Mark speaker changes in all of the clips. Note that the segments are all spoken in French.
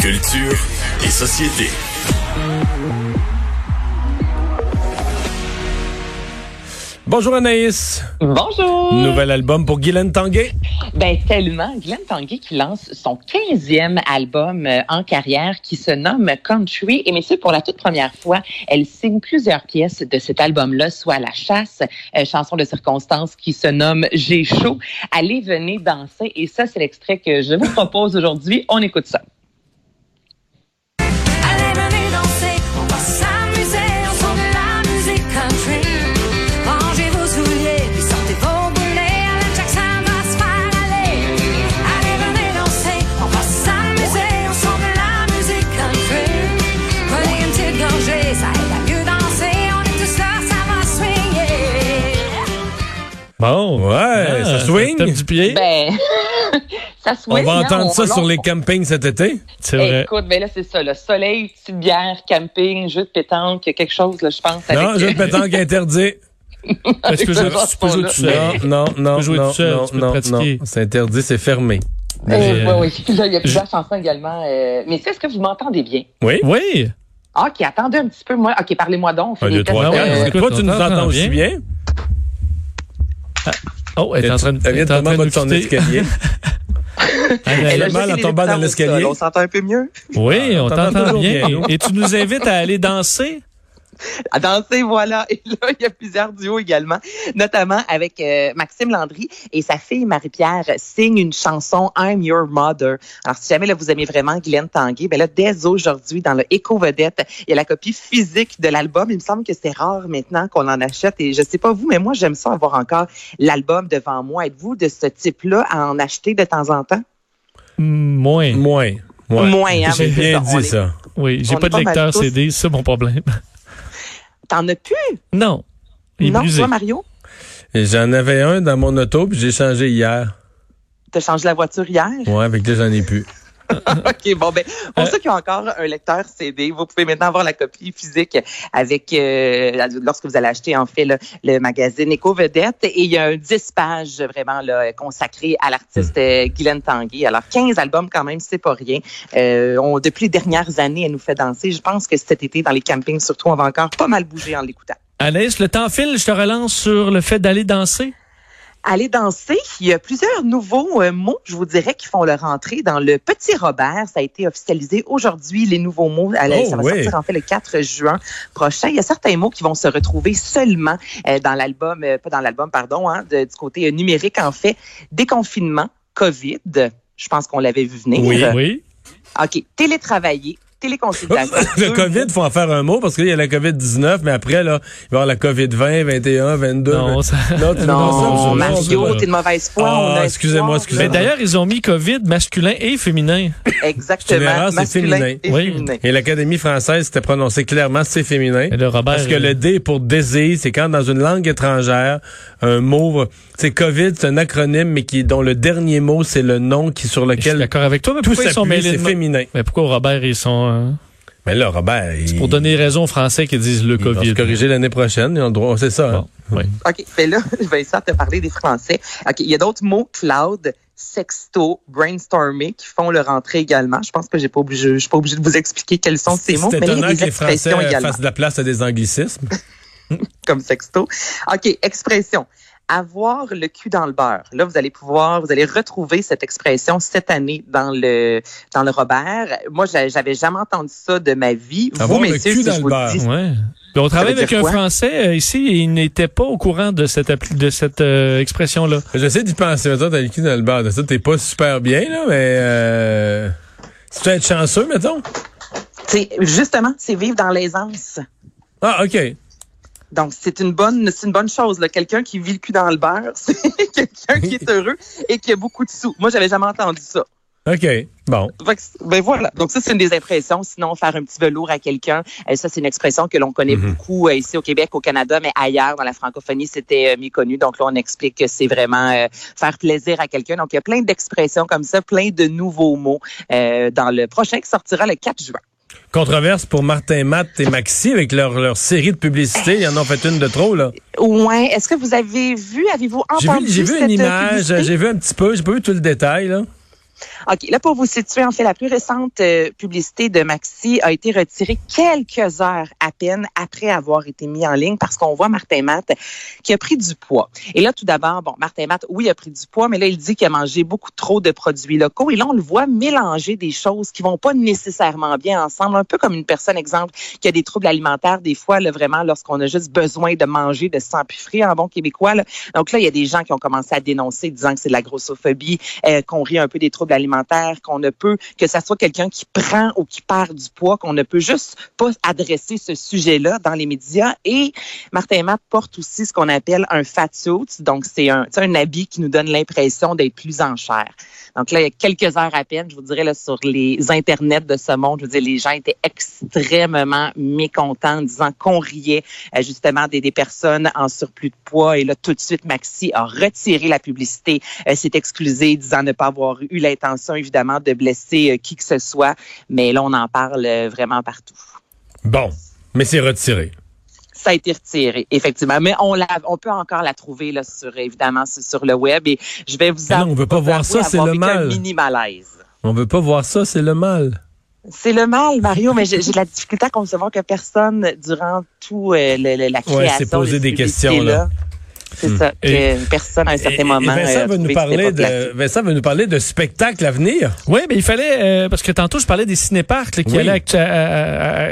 Speaker 1: Culture et société.
Speaker 2: Bonjour Anaïs.
Speaker 3: Bonjour.
Speaker 2: Nouvel album pour Guylaine Tanguay.
Speaker 3: Ben tellement. Guylaine Tanguay qui lance son 15e album euh, en carrière qui se nomme Country. Et messieurs, pour la toute première fois, elle signe plusieurs pièces de cet album-là, soit La Chasse, euh, chanson de circonstance qui se nomme J'ai chaud. Allez, venez danser. Et ça, c'est l'extrait que je vous propose aujourd'hui. On écoute ça.
Speaker 2: Swing?
Speaker 4: Tape du pied?
Speaker 3: Ben, ça se
Speaker 2: On va entendre ça sur les campings cet été.
Speaker 4: c'est vrai.
Speaker 3: Écoute, ben là, c'est ça, le soleil, petite bière, camping, jeu de pétanque, quelque chose, là, je pense.
Speaker 2: Non,
Speaker 3: avec-
Speaker 2: jeu de pétanque interdit.
Speaker 4: Parce que tu peux jouer- tu peux jouer tout seul.
Speaker 2: Non, non, non,
Speaker 4: peux jouer
Speaker 2: non,
Speaker 4: tout seul,
Speaker 2: non,
Speaker 4: tu peux
Speaker 2: non,
Speaker 4: pratiquer.
Speaker 2: non. C'est interdit, c'est fermé.
Speaker 3: Euh,
Speaker 4: Euh,
Speaker 3: oui, oui. Là, il y a plusieurs chansons également. euh, mais est-ce que vous m'entendez bien?
Speaker 2: Oui.
Speaker 4: Oui.
Speaker 3: Ah, OK, attendez un petit peu. Moi, OK, parlez-moi donc.
Speaker 2: Un, deux, trois, quatre.
Speaker 3: euh.
Speaker 2: Toi, tu nous entends aussi
Speaker 4: bien? Oh, elle est en train de,
Speaker 2: Elle vient tomber en
Speaker 4: train
Speaker 2: bas
Speaker 4: de
Speaker 2: son escalier.
Speaker 4: Elle a-
Speaker 2: Elle a
Speaker 3: là,
Speaker 2: mal en tombant dans l'escalier.
Speaker 3: On s'entend un peu mieux.
Speaker 4: Oui, on
Speaker 2: on t'entend
Speaker 4: bien. et tu nous invites à aller danser?
Speaker 3: Danser, voilà. Et là, il y a plusieurs duos également, notamment avec euh, Maxime Landry et sa fille Marie-Pierre signe une chanson I'm Your Mother. Alors, si jamais là, vous aimez vraiment Guylaine Tanguay, ben là, dès aujourd'hui, dans le Éco Vedette, il y a la copie physique de l'album. Il me semble que c'est rare maintenant qu'on en achète. Et je sais pas vous, mais moi, j'aime ça avoir encore l'album devant moi. Êtes-vous de ce type-là à en acheter de temps en temps?
Speaker 4: Moins.
Speaker 2: Moins. Ouais.
Speaker 3: Moins, hein,
Speaker 2: J'ai bien
Speaker 3: ça,
Speaker 2: dit
Speaker 3: est-
Speaker 2: ça.
Speaker 4: Oui, j'ai pas de
Speaker 3: pas mal
Speaker 4: lecteur
Speaker 3: tous.
Speaker 4: CD, c'est ça mon problème.
Speaker 3: T'en as plus?
Speaker 4: Non. Il
Speaker 3: non, toi, Mario?
Speaker 2: J'en avais un dans mon auto, puis j'ai changé hier.
Speaker 3: T'as changé la voiture hier?
Speaker 2: Ouais, avec là, j'en ai plus.
Speaker 3: OK, bon, ben, pour
Speaker 4: Euh,
Speaker 3: ceux qui ont encore un lecteur CD, vous pouvez maintenant avoir la copie physique avec, euh, lorsque vous allez acheter, en fait, le, le magazine Éco Vedette. Et il y a un 10 pages vraiment là, consacré à l'artiste euh, Guylaine Tanguay. Alors, 15 albums quand même, c'est pas rien. Euh, on, depuis les dernières années, elle nous fait danser. Je pense que cet été, dans les campings, surtout, on va encore pas mal bouger en l'écoutant.
Speaker 4: Anaïs, le temps file, je te relance sur le fait d'aller danser.
Speaker 3: Aller danser, il y a plusieurs nouveaux euh, mots, je vous dirais, qui font leur entrée dans le Petit Robert. Ça a été officialisé aujourd'hui, les nouveaux mots. Allez,
Speaker 2: Oh,
Speaker 3: ça va sortir en fait le 4 juin prochain. Il y a certains mots qui vont se retrouver seulement euh, dans l'album, euh, pas dans l'album, pardon, hein, de- du côté numérique, en fait. Déconfinement, COVID, je pense qu'on l'avait vu venir.
Speaker 2: Oui.
Speaker 4: Oui.
Speaker 3: OK, télétravailler, téléconsultation.
Speaker 2: Le COVID,
Speaker 3: mots.
Speaker 2: faut en faire un mot parce qu'il y a la COVID-19, mais après, là, il va y avoir la COVID-20, 21, 22.
Speaker 4: Non, ça-
Speaker 2: non, tu
Speaker 3: Non,
Speaker 2: ça,
Speaker 3: Mario, t'es de mauvaise foi.
Speaker 2: Ah, excusez-moi, excusez-moi.
Speaker 4: Mais d'ailleurs, ils ont mis COVID masculin et féminin.
Speaker 3: Exactement.
Speaker 2: C'est féminin.
Speaker 3: et
Speaker 4: Oui.
Speaker 3: féminin.
Speaker 2: Et l'Académie française s'était prononcé clairement, c'est féminin.
Speaker 4: Et le Robert.
Speaker 2: Parce que le D est pour désir, c'est quand dans une langue étrangère, un mot, c'est COVID, c'est un acronyme, mais qui dont le dernier mot, c'est le nom qui sur
Speaker 4: Je suis
Speaker 2: lequel
Speaker 4: d'accord avec toi, mais
Speaker 2: tout
Speaker 4: pourquoi ils sont
Speaker 2: s'appuie,
Speaker 4: mêlés
Speaker 2: c'est féminin.
Speaker 4: Mais pourquoi Robert, ils sont... euh,
Speaker 2: Mais là, Robert, il,
Speaker 4: Pour donner raison aux Français qui disent le
Speaker 2: ils vont se
Speaker 4: COVID.
Speaker 2: corriger l'année prochaine, ils ont le droit, c'est ça. hein?
Speaker 4: Bon, oui.
Speaker 3: OK, mais là, je vais essayer de te parler des Français. OK, il y a d'autres mots, cloud, sexto, brainstorming, qui font leur entrée également. Je pense que j'ai pas obligé, je suis pas obligé de vous expliquer quels sont ces mots,
Speaker 2: C'est
Speaker 3: mais il y
Speaker 2: que les Français
Speaker 3: également,
Speaker 2: fassent de la place à des anglicismes.
Speaker 3: comme sexto. OK, expression. Avoir le cul dans le beurre. Là, vous allez pouvoir, vous allez retrouver cette expression cette année dans le dans le Robert. Moi, j'a- j'avais jamais entendu ça de ma vie.
Speaker 2: Avoir
Speaker 3: vous,
Speaker 2: le
Speaker 3: messieurs,
Speaker 2: cul
Speaker 3: si
Speaker 2: dans
Speaker 3: je
Speaker 2: le beurre.
Speaker 3: dis,
Speaker 4: Ouais. Puis on travaille avec un? Français euh, ici et il n'était pas au courant de cette, de cette euh, expression-là.
Speaker 2: J'essaie d'y penser, mettons, t'as le cul dans le beurre. De ça, t'es pas super bien, là, mais euh, si tu veux être chanceux, mettons.
Speaker 3: c'est justement, c'est vivre dans l'aisance.
Speaker 2: Ah, OK.
Speaker 3: Donc, c'est une bonne, c'est une bonne chose. là. Quelqu'un qui vit le cul dans le beurre, c'est quelqu'un qui est heureux et qui a beaucoup de sous. Moi, j'avais jamais entendu ça.
Speaker 2: OK. Bon.
Speaker 3: Ben voilà. Donc ça, c'est une des impressions. Sinon, faire un petit velours à quelqu'un, euh, ça, c'est une expression que l'on connaît
Speaker 2: Mhm.
Speaker 3: beaucoup euh, ici au Québec, au Canada, mais ailleurs, dans la francophonie, c'était euh, méconnu. Donc là, on explique que c'est vraiment euh, faire plaisir à quelqu'un. Donc, il y a plein d'expressions comme ça, plein de nouveaux mots euh, dans le prochain qui sortira le 4 juin.
Speaker 2: Controverse pour Martin Matt et Maxi avec leur, leur série de publicités. Ils en ont fait une de trop, là.
Speaker 3: Ouais. Est-ce que vous avez vu, avez-vous entendu
Speaker 2: j'ai vu
Speaker 3: cette
Speaker 2: une image,
Speaker 3: publicité?
Speaker 2: j'ai vu un petit peu, j'ai pas vu tout le détail, là.
Speaker 3: OK, là, pour vous situer, en fait, la plus récente euh, publicité de Maxi a été retirée quelques heures à peine après avoir été mis en ligne parce qu'on voit Martin Matt qui a pris du poids. Et là, tout d'abord, bon, Martin Matt, oui, a pris du poids, mais là, il dit qu'il a mangé beaucoup trop de produits locaux. Et là, on le voit mélanger des choses qui vont pas nécessairement bien ensemble, un peu comme une personne, exemple, qui a des troubles alimentaires, des fois, là, vraiment, lorsqu'on a juste besoin de manger, de s'empiffrer en bon québécois. Là. Donc là, il y a des gens qui ont commencé à dénoncer, disant que c'est de la grossophobie, euh, qu'on rit un peu des troubles alimentaires, qu'on ne peut, que ça soit quelqu'un qui prend ou qui perd du poids, qu'on ne peut juste pas adresser ce sujet-là dans les médias. Et Martin Matt porte aussi ce qu'on appelle un fat. Donc, c'est un, un habit qui nous donne l'impression d'être plus en chair. Donc là, il y a quelques heures à peine, je vous dirais, là, sur les internets de ce monde, je veux dire, les gens étaient extrêmement mécontents en disant qu'on riait euh, justement des, des personnes en surplus de poids. Et là, tout de suite, Maxi a retiré la publicité, euh, s'est excusé, disant ne pas avoir eu l'intention, évidemment, de blesser euh, qui que ce soit. Mais là, on en parle euh, vraiment partout.
Speaker 2: Bon, mais c'est retiré.
Speaker 3: Ça a été retiré, effectivement. Mais on, la, on peut encore la trouver là, sur, évidemment, sur, le web. Et je vais vous
Speaker 2: non, on veut pas voir ça, c'est le mal.
Speaker 3: mini malaise.
Speaker 2: On veut pas voir ça, c'est le mal.
Speaker 3: C'est le mal, Mario, mais j'ai de la difficulté à concevoir que personne, durant tout euh, le- le- la création,
Speaker 2: Ouais, s'est posé
Speaker 3: de
Speaker 2: des questions, là.
Speaker 3: C'est ça,
Speaker 2: Et-
Speaker 3: que personne à un certain
Speaker 2: Et- et
Speaker 3: moment.
Speaker 2: Vincent
Speaker 3: euh,
Speaker 2: veut nous parler de Vincent veut nous parler de spectacle à venir.
Speaker 4: Oui, mais il fallait, euh, parce que tantôt, je parlais des cinéparcs là, qui
Speaker 2: Oui.
Speaker 4: allaient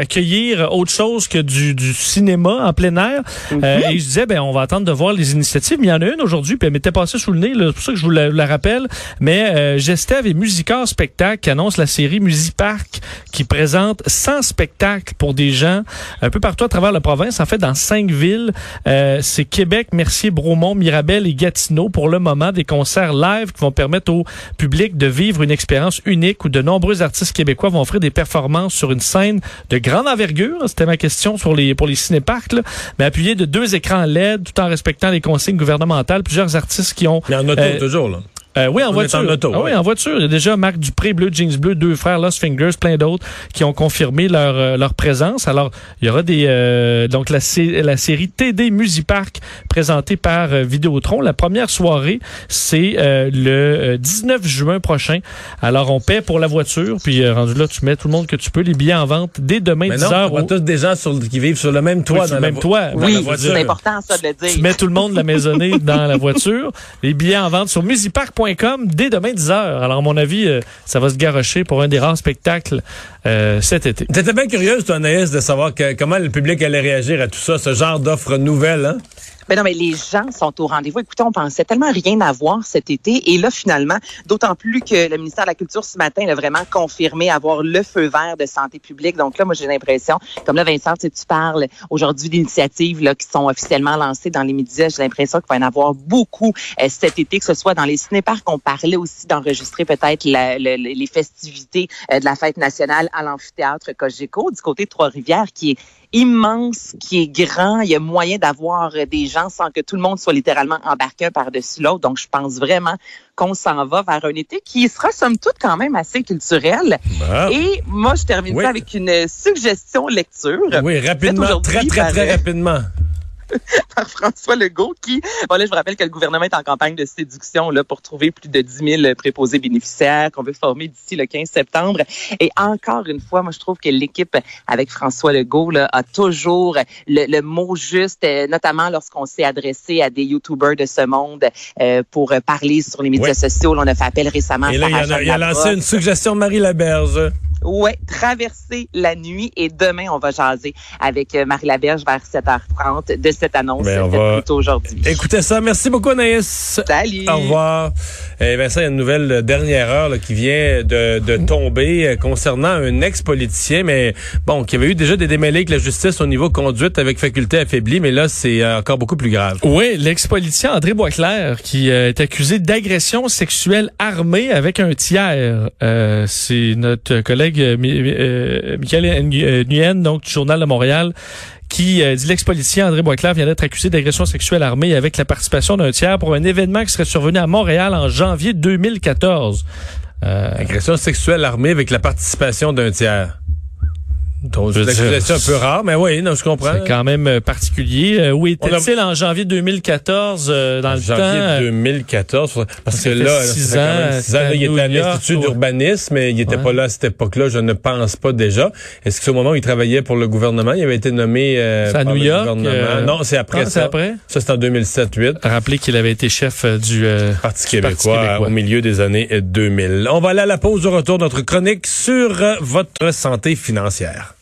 Speaker 4: accueillir autre chose que du, du cinéma en plein air.
Speaker 3: Mhm.
Speaker 4: Euh, et je disais, ben, on va attendre de voir les initiatives. Mais il y en a une aujourd'hui, puis elle m'était passée sous le nez, c'est pour ça que je vous la, la rappelle. Mais euh, Gestev et Musicor Spectacle qui annoncent la série Musipark qui présente 100 spectacles pour des gens un peu partout à travers la province. En fait, dans cinq villes, euh, c'est Québec, Mercier, Bromont, Mirabel et Gatineau pour le moment des concerts live qui vont permettre au public de vivre une expérience unique où de nombreux artistes québécois vont offrir des performances sur une scène de grande envergure. C'était ma question sur les pour les cinéparcs, là. mais appuyé de deux écrans LED tout en respectant les consignes gouvernementales. Plusieurs artistes qui ont
Speaker 2: Mais en auto
Speaker 4: Euh,
Speaker 2: toujours là.
Speaker 4: Euh, oui, en
Speaker 2: On
Speaker 4: voiture.
Speaker 2: en auto,
Speaker 4: Ah oui,
Speaker 2: ouais.
Speaker 4: en voiture. Il y a déjà Marc Dupré, Bleu Jeans Bleu, deux frères Lost Fingers, plein d'autres qui ont confirmé leur euh, leur présence. Alors, il y aura des euh, donc la, sé- la série TD Musipark présentée par euh, Vidéotron. La première soirée, c'est euh, le euh, 19 juin prochain. Alors, on paie pour la voiture, puis euh, rendu là, tu mets tout le monde que tu peux. Les billets en vente dès demain
Speaker 2: Mais
Speaker 4: 10
Speaker 2: non,
Speaker 4: heures.
Speaker 2: on voit
Speaker 4: au-
Speaker 2: tous des gens sur le- qui vivent sur le même toit
Speaker 4: Oui,
Speaker 2: dans
Speaker 4: le même toit.
Speaker 3: Oui, c'est important ça de le dire.
Speaker 4: Tu mets tout le monde de la maisonnée dans la voiture. Les billets en vente sur musipark.com dès demain 10h. Alors, à mon avis, euh, ça va se garrocher pour un des rares spectacles euh, cet été.
Speaker 2: T'étais bien curieuse, toi, Anaïs, de savoir comment le public allait réagir à tout ça, ce genre d'offre nouvelle, hein?
Speaker 3: Mais non, mais les gens sont au rendez-vous. Écoutez, on pensait tellement rien avoir cet été. Et là, finalement, d'autant plus que le ministère de la Culture, ce matin, a vraiment confirmé avoir le feu vert de santé publique. Donc là, moi, j'ai l'impression, comme là, Vincent, tu, parles aujourd'hui d'initiatives là, qui sont officiellement lancées dans les médias. J'ai l'impression qu'il va y en avoir beaucoup euh, cet été, que ce soit dans les cinéparcs. On parlait aussi d'enregistrer peut-être les festivités euh, de la fête nationale à l'amphithéâtre Cogeco du côté de Trois-Rivières, qui est immense, qui est grand. Il y a moyen d'avoir euh, des gens sans que tout le monde soit littéralement embarqué un par-dessus l'autre. Donc, je pense vraiment qu'on s'en va vers un été qui sera, somme toute, quand même assez culturel.
Speaker 2: Bon.
Speaker 3: Et moi, je termine
Speaker 2: Oui.
Speaker 3: ça avec une suggestion lecture
Speaker 2: Oui, rapidement, très, très, très rapidement.
Speaker 3: par François Legault qui, bon là, je vous rappelle que le gouvernement est en campagne de séduction là pour trouver plus de 10 000 préposés bénéficiaires qu'on veut former d'ici le 15 septembre. Et encore une fois, moi, je trouve que l'équipe avec François Legault là, a toujours le, le mot juste, euh, notamment lorsqu'on s'est adressé à des YouTubers de ce monde euh, pour parler sur les médias sociaux. Là, on a fait appel récemment
Speaker 2: Et
Speaker 3: à
Speaker 2: il a, il a lancé une suggestion de Marie Laberge.
Speaker 3: Ouais, traverser la nuit et demain on va jaser avec euh, Marie Laberge vers 7h30 de cette annonce
Speaker 2: Ben,
Speaker 3: faite
Speaker 2: va-
Speaker 3: aujourd'hui.
Speaker 2: Écoutez ça. Merci beaucoup, Anaïs.
Speaker 3: Salut.
Speaker 2: Au revoir. Eh Vincent, il y a une nouvelle euh, dernière heure là, qui vient de, de tomber euh, concernant un ex-politicien, mais bon, qui avait eu déjà des démêlés avec la justice au niveau conduite avec faculté affaiblie, mais là, c'est encore beaucoup plus grave.
Speaker 4: Oui, l'ex-politicien André Boisclair qui euh, est accusé d'agression sexuelle armée avec un tiers. Euh, c'est notre collègue euh, euh, Michael Nguyen, donc du Journal de Montréal, qui euh, dit l'ex-politicien André Boisclair vient d'être accusé d'agression sexuelle armée avec la participation d'un tiers pour un événement qui serait survenu à Montréal en janvier 2014. Euh,
Speaker 2: Agression sexuelle armée avec la participation d'un tiers.
Speaker 4: Je
Speaker 2: C'est un peu rare, mais oui, non, je comprends.
Speaker 4: C'est quand même euh, particulier. Euh, où était-il en janvier 2014 euh, dans le
Speaker 2: janvier
Speaker 4: temps? euh,
Speaker 2: 2014, parce que là,
Speaker 4: six
Speaker 2: quand
Speaker 4: ans,
Speaker 2: six ans, là, il était
Speaker 4: à
Speaker 2: l'Institut d'urbanisme, mais il était
Speaker 4: Ouais.
Speaker 2: pas là à cette époque-là, je ne pense pas déjà. Est-ce que c'est au moment où il travaillait pour le gouvernement, il avait été nommé euh,
Speaker 4: à
Speaker 2: par
Speaker 4: New
Speaker 2: le
Speaker 4: York,
Speaker 2: gouvernement?
Speaker 4: euh,
Speaker 2: non, c'est après
Speaker 4: ah, c'est
Speaker 2: ça.
Speaker 4: après?
Speaker 2: Ça, c'est en 2007-8.
Speaker 4: Rappelez qu'il avait été chef du
Speaker 2: Parti
Speaker 4: du
Speaker 2: québécois,
Speaker 4: québécois.
Speaker 2: au milieu des années 2000. On va aller à la pause au retour de notre chronique sur votre santé financière.